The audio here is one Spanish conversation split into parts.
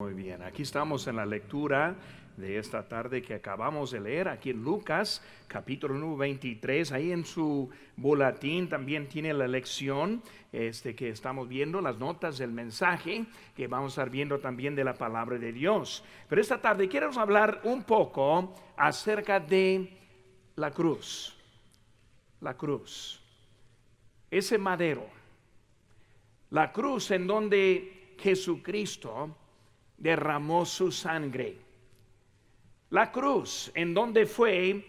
Muy bien, aquí estamos en la lectura de esta tarde que acabamos de leer, aquí en Lucas, capítulo número 23, ahí en su boletín también tiene la lección este, que estamos viendo, las notas del mensaje, que vamos a estar viendo también de la palabra de Dios. Pero esta tarde quiero hablar un poco acerca de la cruz, la cruz, ese madero, la cruz en donde Jesucristo, derramó su sangre. La cruz, en donde fue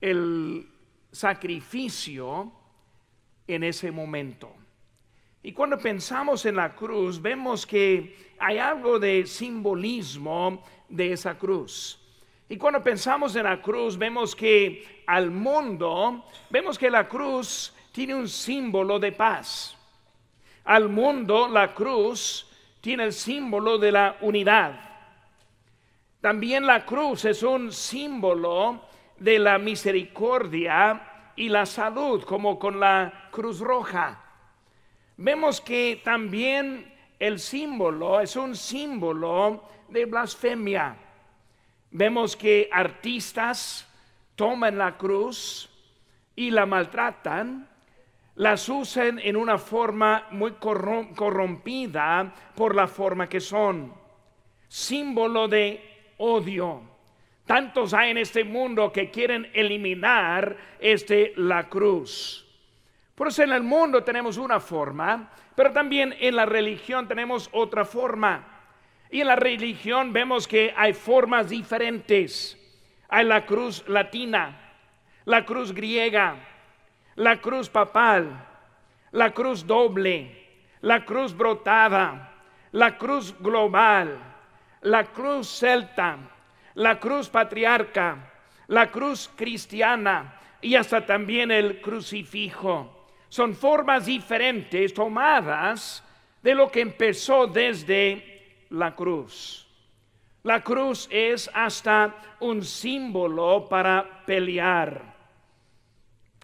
el sacrificio en ese momento. Y cuando pensamos en la cruz, vemos que hay algo de simbolismo de esa cruz. Y cuando pensamos en la cruz, vemos que al mundo, vemos que la cruz tiene un símbolo de paz. Al mundo, la cruz tiene el símbolo de la unidad. También la cruz es un símbolo de la misericordia y la salud, como con la cruz roja. Vemos que también el símbolo es un símbolo de blasfemia. Vemos que artistas toman la cruz y la maltratan las usan en una forma muy corrompida por la forma que son. Símbolo de odio. Tantos hay en este mundo que quieren eliminar este la cruz. Por eso en el mundo tenemos una forma, pero también en la religión tenemos otra forma. Y en la religión vemos que hay formas diferentes. Hay la cruz latina, la cruz griega, la cruz papal, la cruz doble, la cruz brotada, la cruz global, la cruz celta, la cruz patriarca, la cruz cristiana y hasta también el crucifijo. Son formas diferentes tomadas de lo que empezó desde la cruz. La cruz es hasta un símbolo para pelear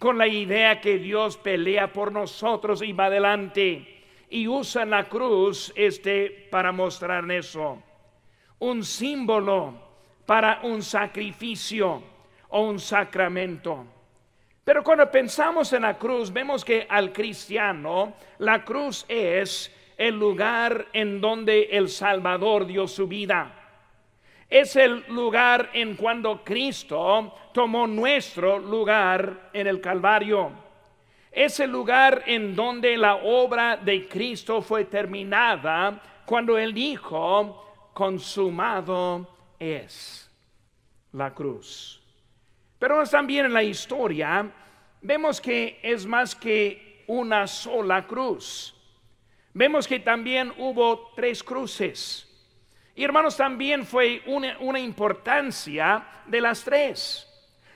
con la idea que Dios pelea por nosotros y va adelante y usa la cruz este para mostrar eso. Un símbolo para un sacrificio o un sacramento. Pero cuando pensamos en la cruz, vemos que al cristiano la cruz es el lugar en donde el Salvador dio su vida es el lugar en cuando Cristo tomó nuestro lugar en el Calvario. Es el lugar en donde la obra de Cristo fue terminada cuando Él dijo, consumado es la cruz. Pero también en la historia vemos que es más que una sola cruz. Vemos que también hubo tres cruces. Y hermanos, también fue una, importancia de las tres.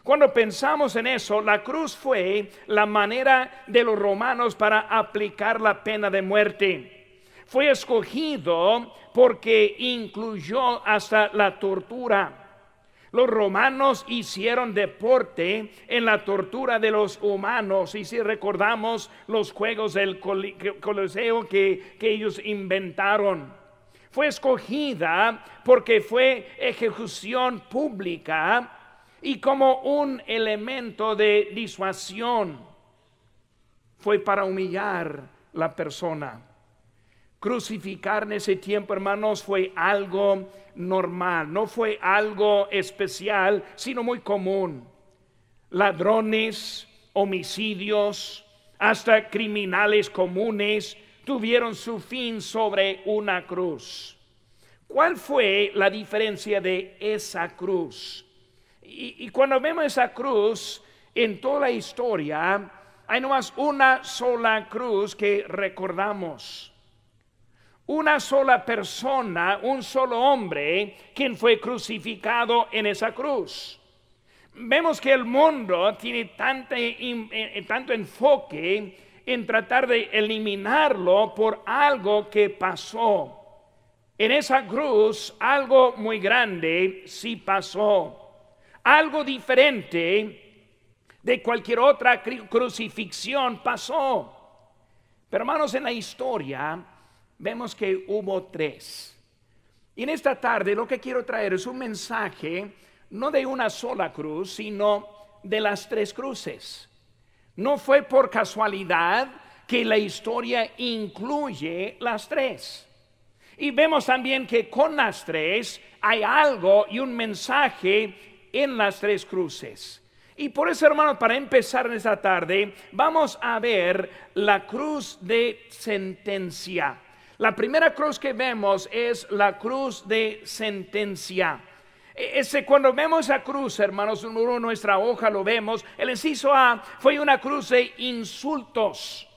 Cuando pensamos en eso, la cruz fue la manera de los romanos para aplicar la pena de muerte. Fue escogido porque incluyó hasta la tortura. Los romanos hicieron deporte en la tortura de los humanos. Y si recordamos los juegos del Coliseo que, que ellos inventaron fue escogida porque fue ejecución pública y como un elemento de disuasión. Fue para humillar la persona. Crucificar en ese tiempo, hermanos, fue algo normal, no fue algo especial, sino muy común. Ladrones, homicidios, hasta criminales comunes tuvieron su fin sobre una cruz. ¿Cuál fue la diferencia de esa cruz? Y, cuando vemos esa cruz en toda la historia, hay nomás una sola cruz que recordamos. Una sola persona, un solo hombre, quien fue crucificado en esa cruz. Vemos que el mundo tiene eh, tanto enfoque en tratar de eliminarlo por algo que pasó. En esa cruz algo muy grande sí pasó. Algo diferente de cualquier otra crucifixión pasó. Pero hermanos, en la historia vemos que hubo tres. Y en esta tarde lo que quiero traer es un mensaje no de una sola cruz, sino de las tres cruces. No fue por casualidad que la historia incluye las tres. Y vemos también que con las tres hay algo y un mensaje en las tres cruces. Y por eso, hermanos, para empezar en esta tarde, vamos a ver la cruz de sentencia. La primera cruz que vemos es la cruz de sentencia. Ese, cuando vemos esa cruz, hermanos, en nuestra hoja lo vemos, el inciso A fue una cruz de insultos.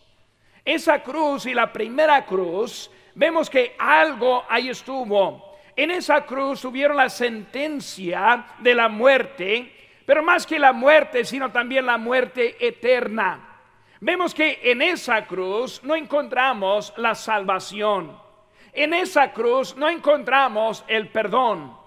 Esa cruz y la primera cruz, vemos que algo ahí estuvo. En esa cruz tuvieron la sentencia de la muerte, pero más que la muerte, sino también la muerte eterna. Vemos que en esa cruz no encontramos la salvación. En esa cruz no encontramos el perdón.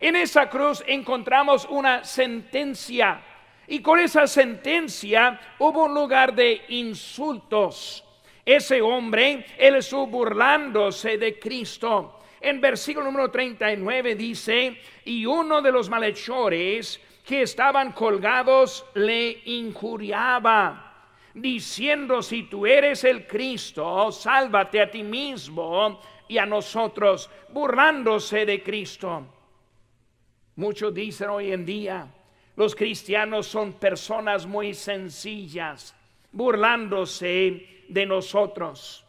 En esa cruz encontramos una sentencia. Y con esa sentencia hubo un lugar de insultos. Ese hombre, él estuvo burlándose de Cristo. En versículo número 39 dice, y uno de los malhechores que estaban colgados le injuriaba diciendo, si tú eres el Cristo, sálvate a ti mismo y a nosotros, burlándose de Cristo. Muchos dicen hoy en día, los cristianos son personas muy sencillas, burlándose de nosotros.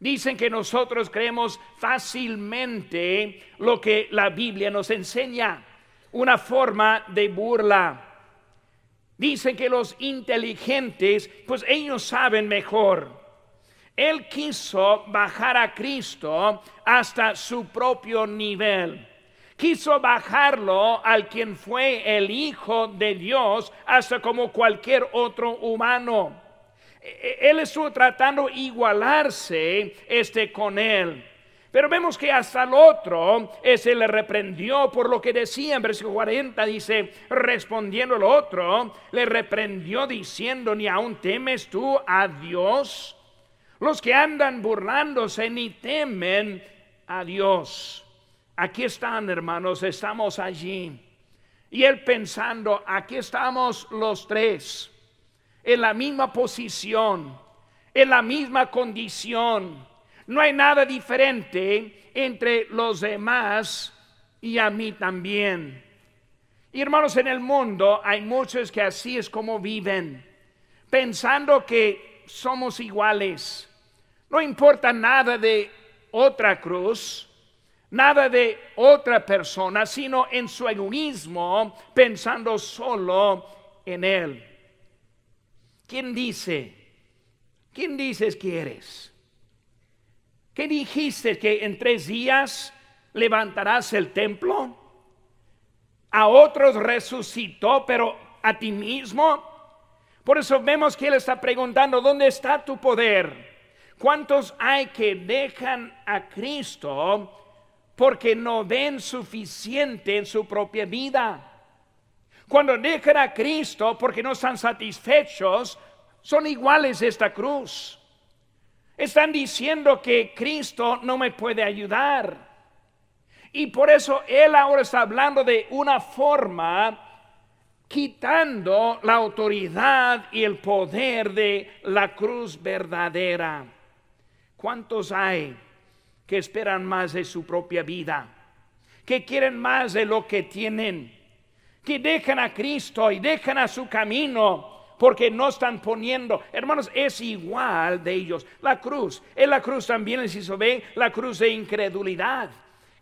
Dicen que nosotros creemos fácilmente lo que la Biblia nos enseña, una forma de burla. Dicen que los inteligentes, pues ellos saben mejor. Él quiso bajar a Cristo hasta su propio nivel. Quiso bajarlo al quien fue el Hijo de Dios hasta como cualquier otro humano. E-, e-, él estuvo tratando igualarse este con él. Pero vemos que hasta el otro se le reprendió por lo que decía en versículo 40, dice, respondiendo el otro, le reprendió diciendo, ni aún temes tú a Dios. Los que andan burlándose ni temen a Dios. Aquí están, hermanos, estamos allí. Y él pensando, aquí estamos los tres, en la misma posición, en la misma condición no hay nada diferente entre los demás y a mí también. Y hermanos, en el mundo hay muchos que así es como viven, pensando que somos iguales. No importa nada de otra cruz, nada de otra persona, sino en su egoísmo, pensando solo en él. ¿Quién dice? ¿Quién dices que eres? ¿Qué dijiste que en tres días levantarás el templo? A otros resucitó, pero a ti mismo. Por eso vemos que él está preguntando, ¿dónde está tu poder? ¿Cuántos hay que dejan a Cristo porque no ven suficiente en su propia vida? Cuando dejan a Cristo porque no están satisfechos, son iguales esta cruz. Están diciendo que Cristo no me puede ayudar. Y por eso Él ahora está hablando de una forma quitando la autoridad y el poder de la cruz verdadera. ¿Cuántos hay que esperan más de su propia vida? Que quieren más de lo que tienen? Que dejan a Cristo y dejan a su camino porque no están poniendo, hermanos, es igual de ellos. La cruz, en la cruz también les hizo ver la cruz de incredulidad.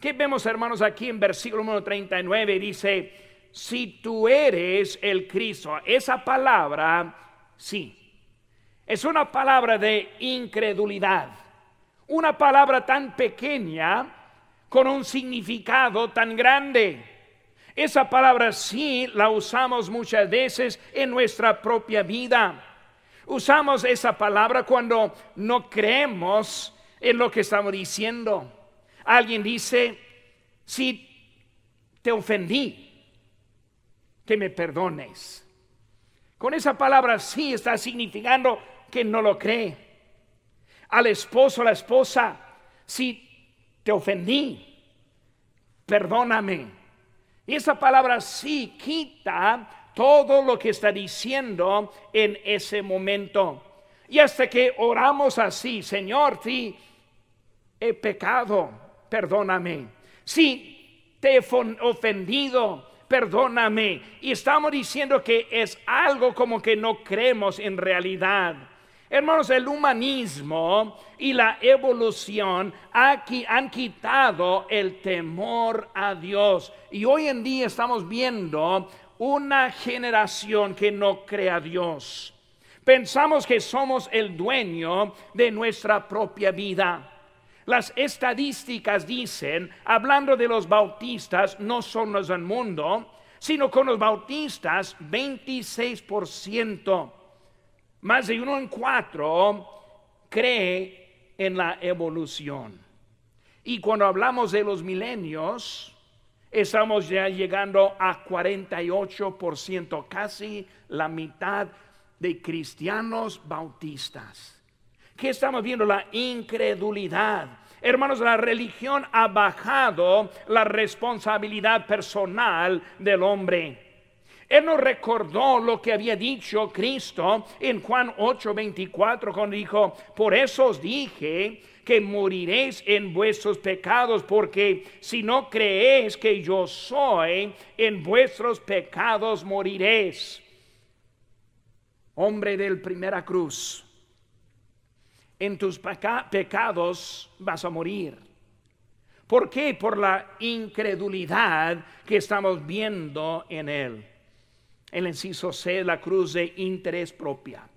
¿Qué vemos, hermanos, aquí en versículo número 39? Dice, si tú eres el Cristo, esa palabra, sí, es una palabra de incredulidad, una palabra tan pequeña con un significado tan grande. Esa palabra sí la usamos muchas veces en nuestra propia vida. Usamos esa palabra cuando no creemos en lo que estamos diciendo. Alguien dice, si te ofendí, que me perdones. Con esa palabra sí está significando que no lo cree. Al esposo, a la esposa, si te ofendí, perdóname. Y esa palabra sí quita todo lo que está diciendo en ese momento. Y hasta que oramos así, Señor, sí, he pecado, perdóname. Si te he ofendido, perdóname. Y estamos diciendo que es algo como que no creemos en realidad. Hermanos, el humanismo y la evolución aquí han quitado el temor a Dios. Y hoy en día estamos viendo una generación que no cree a Dios. Pensamos que somos el dueño de nuestra propia vida. Las estadísticas dicen, hablando de los bautistas, no son los del mundo, sino con los bautistas 26%. Más de uno en cuatro cree en la evolución. Y cuando hablamos de los milenios, estamos ya llegando a 48%, casi la mitad de cristianos bautistas. ¿Qué estamos viendo? La incredulidad. Hermanos, la religión ha bajado la responsabilidad personal del hombre. Él nos recordó lo que había dicho Cristo en Juan 8:24 cuando dijo, por eso os dije que moriréis en vuestros pecados, porque si no creéis que yo soy, en vuestros pecados moriréis. Hombre del primera cruz, en tus pecados vas a morir. ¿Por qué? Por la incredulidad que estamos viendo en él el inciso C, la cruz de interés propia.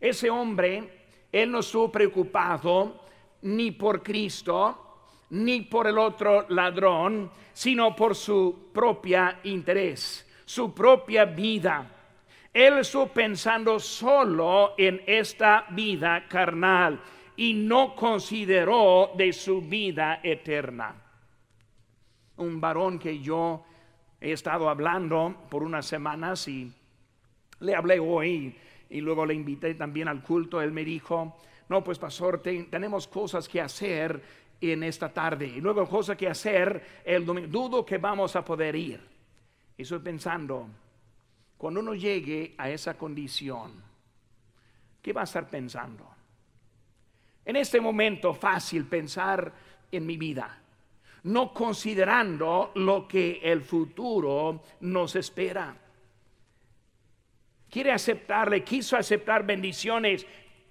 Ese hombre, él no estuvo preocupado ni por Cristo, ni por el otro ladrón, sino por su propia interés, su propia vida. Él estuvo pensando solo en esta vida carnal y no consideró de su vida eterna. Un varón que yo he estado hablando por unas semanas y le hablé hoy y luego le invité también al culto. Él me dijo, no, pues pastor, tenemos cosas que hacer en esta tarde y luego cosas que hacer el domingo. Dudo que vamos a poder ir. Y estoy pensando, cuando uno llegue a esa condición, ¿qué va a estar pensando? En este momento fácil pensar en mi vida no considerando lo que el futuro nos espera. Quiere aceptarle, quiso aceptar bendiciones,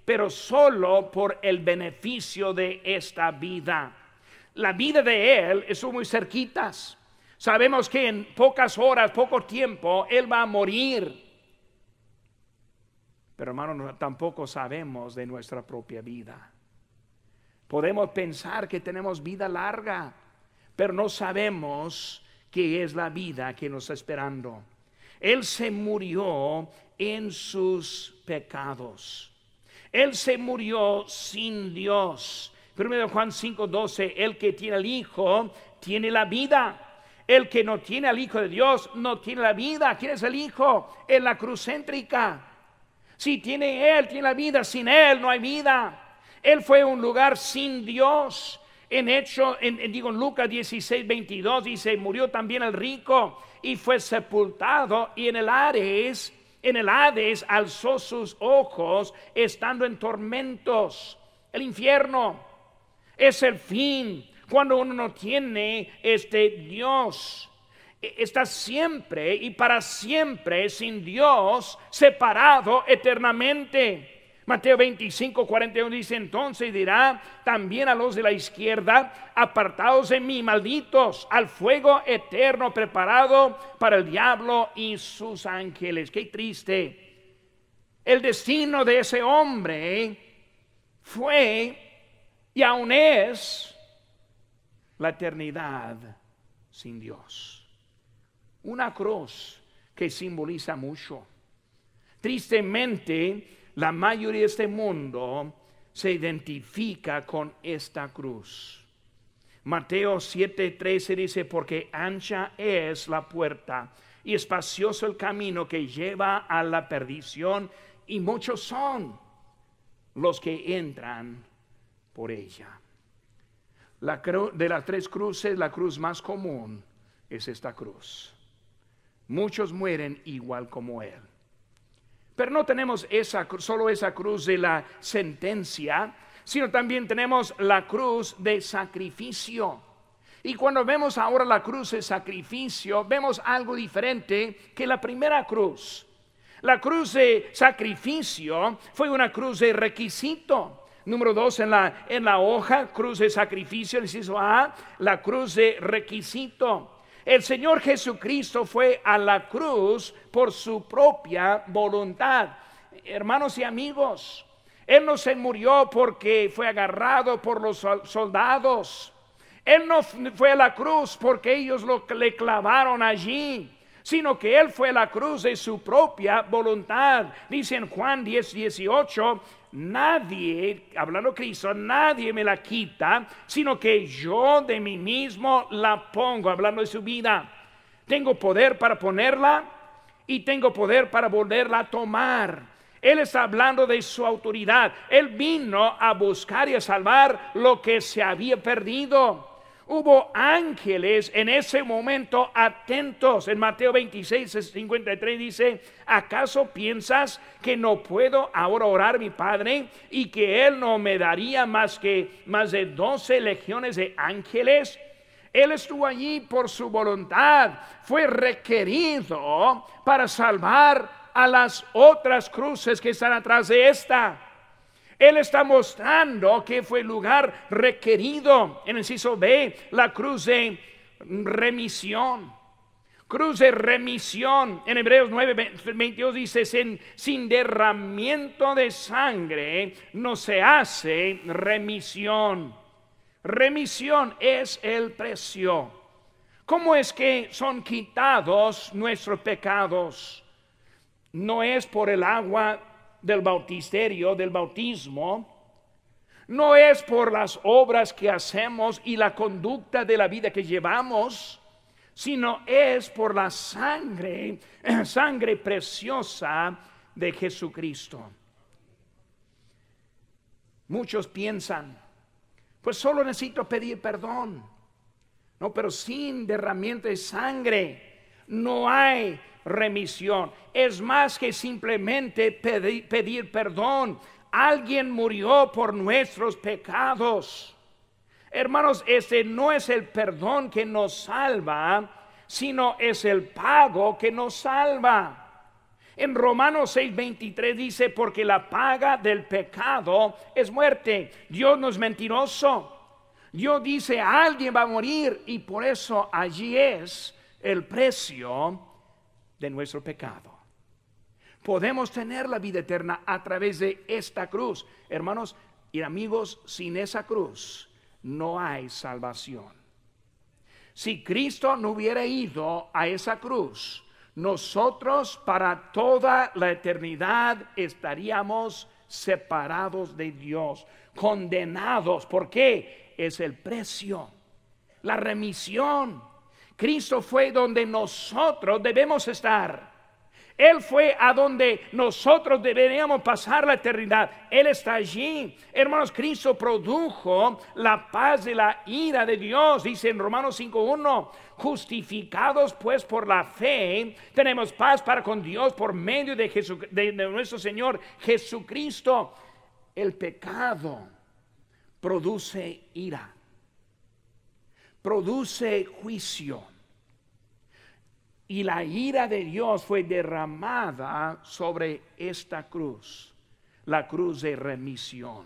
pero solo por el beneficio de esta vida. La vida de Él es muy cerquitas. Sabemos que en pocas horas, poco tiempo, Él va a morir. Pero hermano, tampoco sabemos de nuestra propia vida. Podemos pensar que tenemos vida larga, pero no sabemos qué es la vida que nos está esperando. Él se murió en sus pecados. Él se murió sin Dios. Primero Juan 5:12, el que tiene al Hijo tiene la vida. El que no tiene al Hijo de Dios no tiene la vida. ¿Quién es el Hijo? En la cruz céntrica. Si tiene Él, tiene la vida. Sin Él no hay vida. Él fue un lugar sin Dios. En hecho, en, digo en Lucas 16, 22 dice, murió también el rico y fue sepultado y en el Hades, en el Hades alzó sus ojos estando en tormentos. El infierno es el fin cuando uno no tiene este Dios. E, está siempre y para siempre sin Dios, separado eternamente. Mateo 25, 41 dice, entonces dirá también a los de la izquierda, apartados de mí, malditos, al fuego eterno preparado para el diablo y sus ángeles. Qué triste. El destino de ese hombre fue y aún es la eternidad sin Dios. Una cruz que simboliza mucho. Tristemente, la mayoría de este mundo se identifica con esta cruz. Mateo 7:13 dice, porque ancha es la puerta y espacioso el camino que lleva a la perdición, y muchos son los que entran por ella. La de las tres cruces, la cruz más común es esta cruz. Muchos mueren igual como Él. Pero no tenemos esa, solo esa cruz de la sentencia, sino también tenemos la cruz de sacrificio. Y cuando vemos ahora la cruz de sacrificio, vemos algo diferente que la primera cruz. La cruz de sacrificio fue una cruz de requisito. Número dos, en la, en la hoja, cruz de sacrificio, inciso A, la cruz de requisito. El Señor Jesucristo fue a la cruz por su propia voluntad. Hermanos y amigos, Él no se murió porque fue agarrado por los soldados. Él no fue a la cruz porque ellos lo, le clavaron allí, sino que Él fue a la cruz de su propia voluntad. Dice en Juan 10, 18, nadie, hablando Cristo, nadie me la quita, sino que yo de mí mismo la pongo, hablando de su vida. Tengo poder para ponerla y tengo poder para volverla a tomar. Él está hablando de su autoridad. Él vino a buscar y a salvar lo que se había perdido. Hubo ángeles en ese momento atentos. En Mateo 26, 53 dice, ¿acaso piensas que no puedo ahora orar mi Padre y que Él no me daría más que más de 12 legiones de ángeles? Él estuvo allí por su voluntad, fue requerido para salvar a las otras cruces que están atrás de esta. Él está mostrando que fue el lugar requerido. En el inciso B, la cruz de remisión. Cruz de remisión. En Hebreos 9, 22 dice, sin, sin derramiento de sangre no se hace remisión. Remisión es el precio. ¿Cómo es que son quitados nuestros pecados? No es por el agua del bautisterio, del bautismo, no es por las obras que hacemos y la conducta de la vida que llevamos, sino es por la sangre, sangre preciosa de Jesucristo. Muchos piensan, pues solo necesito pedir perdón. No, pero sin derramiento de sangre no hay remisión. Es más que simplemente pedir, perdón. Alguien murió por nuestros pecados. Hermanos, ese no es el perdón que nos salva, sino es el pago que nos salva. En Romanos 6:23 dice, porque la paga del pecado es muerte. Dios no es mentiroso. Dios dice, alguien va a morir y por eso allí es el precio de nuestro pecado. Podemos tener la vida eterna a través de esta cruz. Hermanos y amigos, sin esa cruz no hay salvación. Si Cristo no hubiera ido a esa cruz, nosotros para toda la eternidad estaríamos separados de Dios, condenados. ¿Por qué? Es el precio, la remisión Cristo fue donde nosotros debemos estar. Él fue a donde nosotros deberíamos pasar la eternidad. Él está allí. Hermanos, Cristo produjo la paz de la ira de Dios. Dice en Romanos 5.1, justificados pues por la fe, tenemos paz para con Dios por medio de, de nuestro Señor Jesucristo. El pecado produce ira produce juicio. Y la ira de Dios fue derramada sobre esta cruz, la cruz de remisión.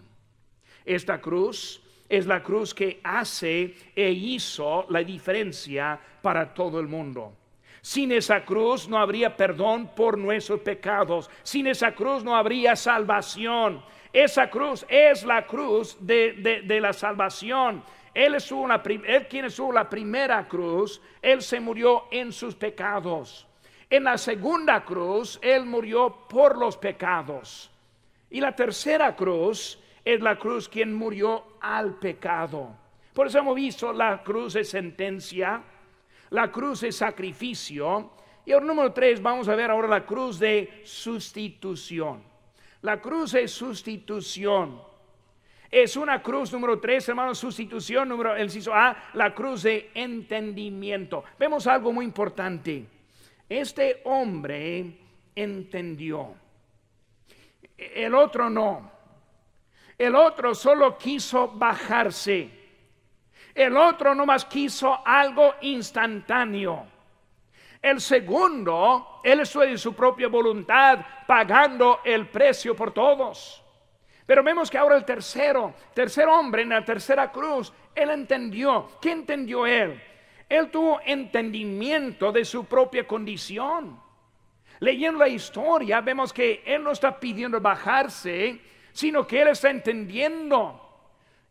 Esta cruz es la cruz que hace e hizo la diferencia para todo el mundo. Sin esa cruz no habría perdón por nuestros pecados. Sin esa cruz no habría salvación. Esa cruz es la cruz de, de la salvación. Él, es una, él quien la primera cruz, Él se murió en sus pecados. En la segunda cruz, Él murió por los pecados. Y la tercera cruz es la cruz quien murió al pecado. Por eso hemos visto la cruz de sentencia, la cruz de sacrificio. Y el número tres, vamos a ver ahora la cruz de sustitución. La cruz de sustitución. Es una cruz número tres, hermano, sustitución número, el inciso A, la cruz de entendimiento. Vemos algo muy importante. Este hombre entendió. El otro no. El otro solo quiso bajarse. El otro nomás quiso algo instantáneo. El segundo, él estuvo de su propia voluntad, pagando el precio por todos. Pero vemos que ahora el tercero, tercer hombre en la tercera cruz, él entendió. ¿Qué entendió él? Él tuvo entendimiento de su propia condición. Leyendo la historia, vemos que él no está pidiendo bajarse, sino que él está entendiendo.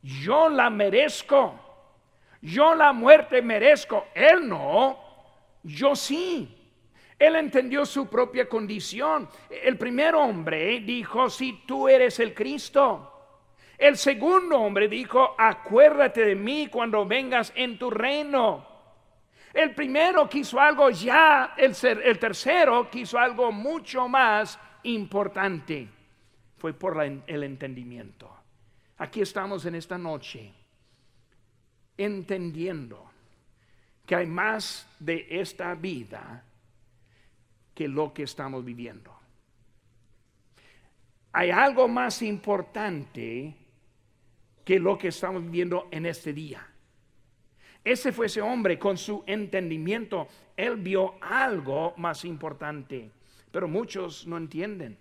Yo la merezco. Yo la muerte merezco. Él no. Yo sí. Él entendió su propia condición. El primer hombre dijo, si tú eres el Cristo. El segundo hombre dijo, acuérdate de mí cuando vengas en tu reino. El primero quiso algo ya, el, tercero quiso algo mucho más importante. Fue por el entendimiento. Aquí estamos en esta noche entendiendo que hay más de esta vida que lo que estamos viviendo. Hay algo más importante que lo que estamos viviendo en este día. Ese fue ese hombre con su entendimiento. Él vio algo más importante, pero muchos no entienden.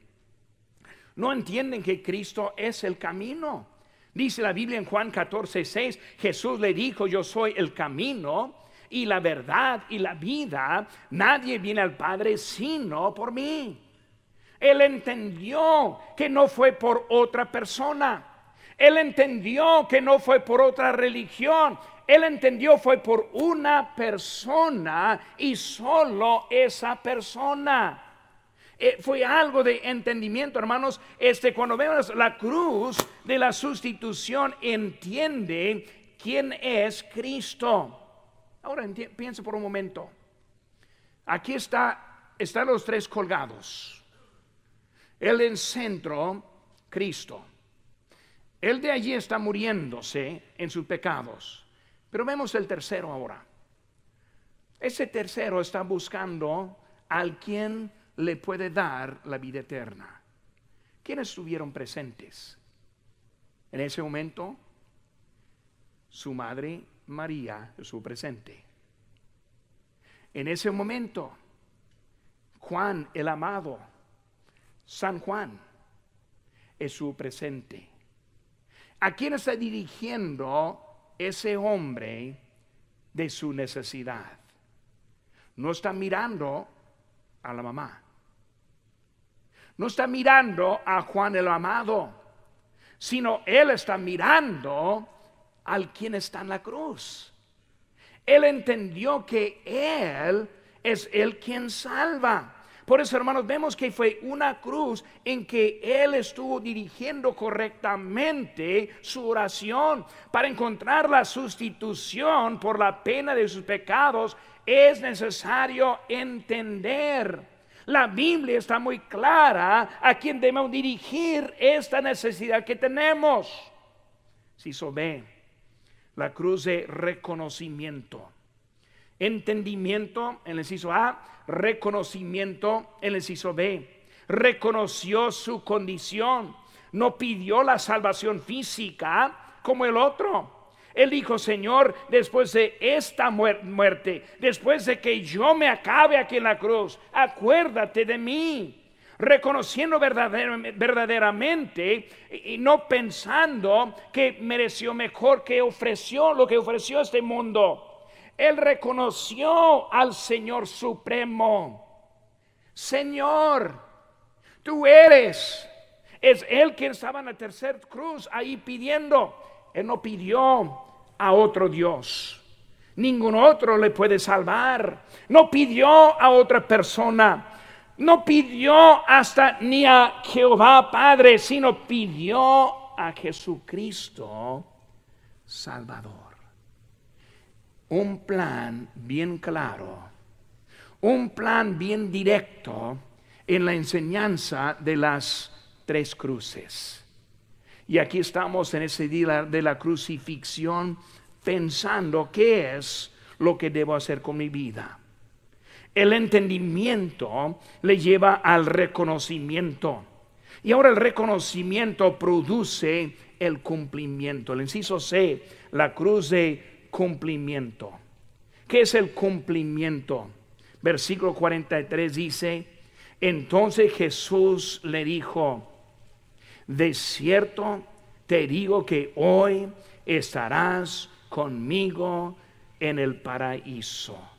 No entienden que Cristo es el camino. Dice la Biblia en Juan 14, 6, Jesús le dijo, yo soy el camino, y la verdad y la vida, nadie viene al Padre sino por mí. Él entendió que no fue por otra persona. Él entendió que no fue por otra religión. Él entendió fue por una persona y solo esa persona. Eh, fue algo de entendimiento, hermanos. Este, cuando vemos la cruz de la sustitución, entiende quién es Cristo. Ahora piense por un momento. Aquí está, están los tres colgados. El en centro, Cristo. El de allí está muriéndose en sus pecados. Pero vemos el tercero ahora. Ese tercero está buscando al quien le puede dar la vida eterna. ¿Quiénes estuvieron presentes? En ese momento, su madre María su presente. En ese momento, Juan el amado, San Juan, es su presente. ¿A quién está dirigiendo ese hombre de su necesidad? No está mirando a la mamá. No está mirando a Juan el amado, sino él está mirando al quien está en la cruz. Él entendió que Él es el quien salva. Por eso, hermanos, vemos que fue una cruz en que Él estuvo dirigiendo correctamente su oración. Para encontrar la sustitución por la pena de sus pecados, es necesario entender. La Biblia está muy clara a quien debemos dirigir esta necesidad que tenemos. Si so ve, la cruz de reconocimiento. Entendimiento en el inciso A, reconocimiento en el inciso B. Reconoció su condición, no pidió la salvación física como el otro. Él dijo, Señor, después de esta muerte, después de que yo me acabe aquí en la cruz, acuérdate de mí reconociendo verdaderamente y no pensando que mereció mejor que ofreció lo que ofreció este mundo. Él reconoció al Señor Supremo. Señor, tú eres. Es Él quien estaba en la tercera cruz ahí pidiendo. Él no pidió a otro Dios. Ningún otro le puede salvar. No pidió a otra persona no pidió hasta ni a Jehová Padre, sino pidió a Jesucristo Salvador. Un plan bien claro, un plan bien directo en la enseñanza de las tres cruces. Y aquí estamos en ese día de la crucifixión pensando qué es lo que debo hacer con mi vida. El entendimiento le lleva al reconocimiento. Y ahora el reconocimiento produce el cumplimiento. El inciso C, la cruz de cumplimiento. ¿Qué es el cumplimiento? Versículo 43 dice, entonces Jesús le dijo, de cierto te digo que hoy estarás conmigo en el paraíso.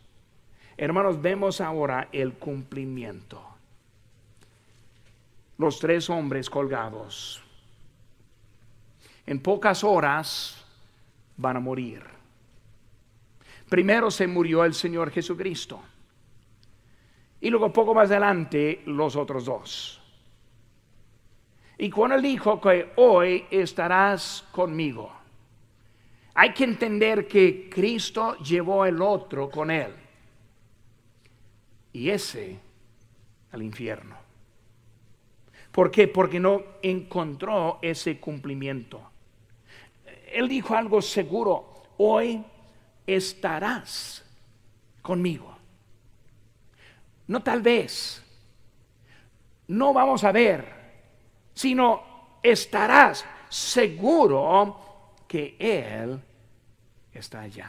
Hermanos, vemos ahora el cumplimiento. Los tres hombres colgados. En pocas horas van a morir. Primero se murió el Señor Jesucristo. Y luego poco más adelante los otros dos. Y cuando él dijo que hoy estarás conmigo, hay que entender que Cristo llevó el otro con él. Y ese al infierno. ¿Por qué? Porque no encontró ese cumplimiento. Él dijo algo seguro, hoy estarás conmigo. No tal vez, no vamos a ver sino estarás seguro que Él está allá.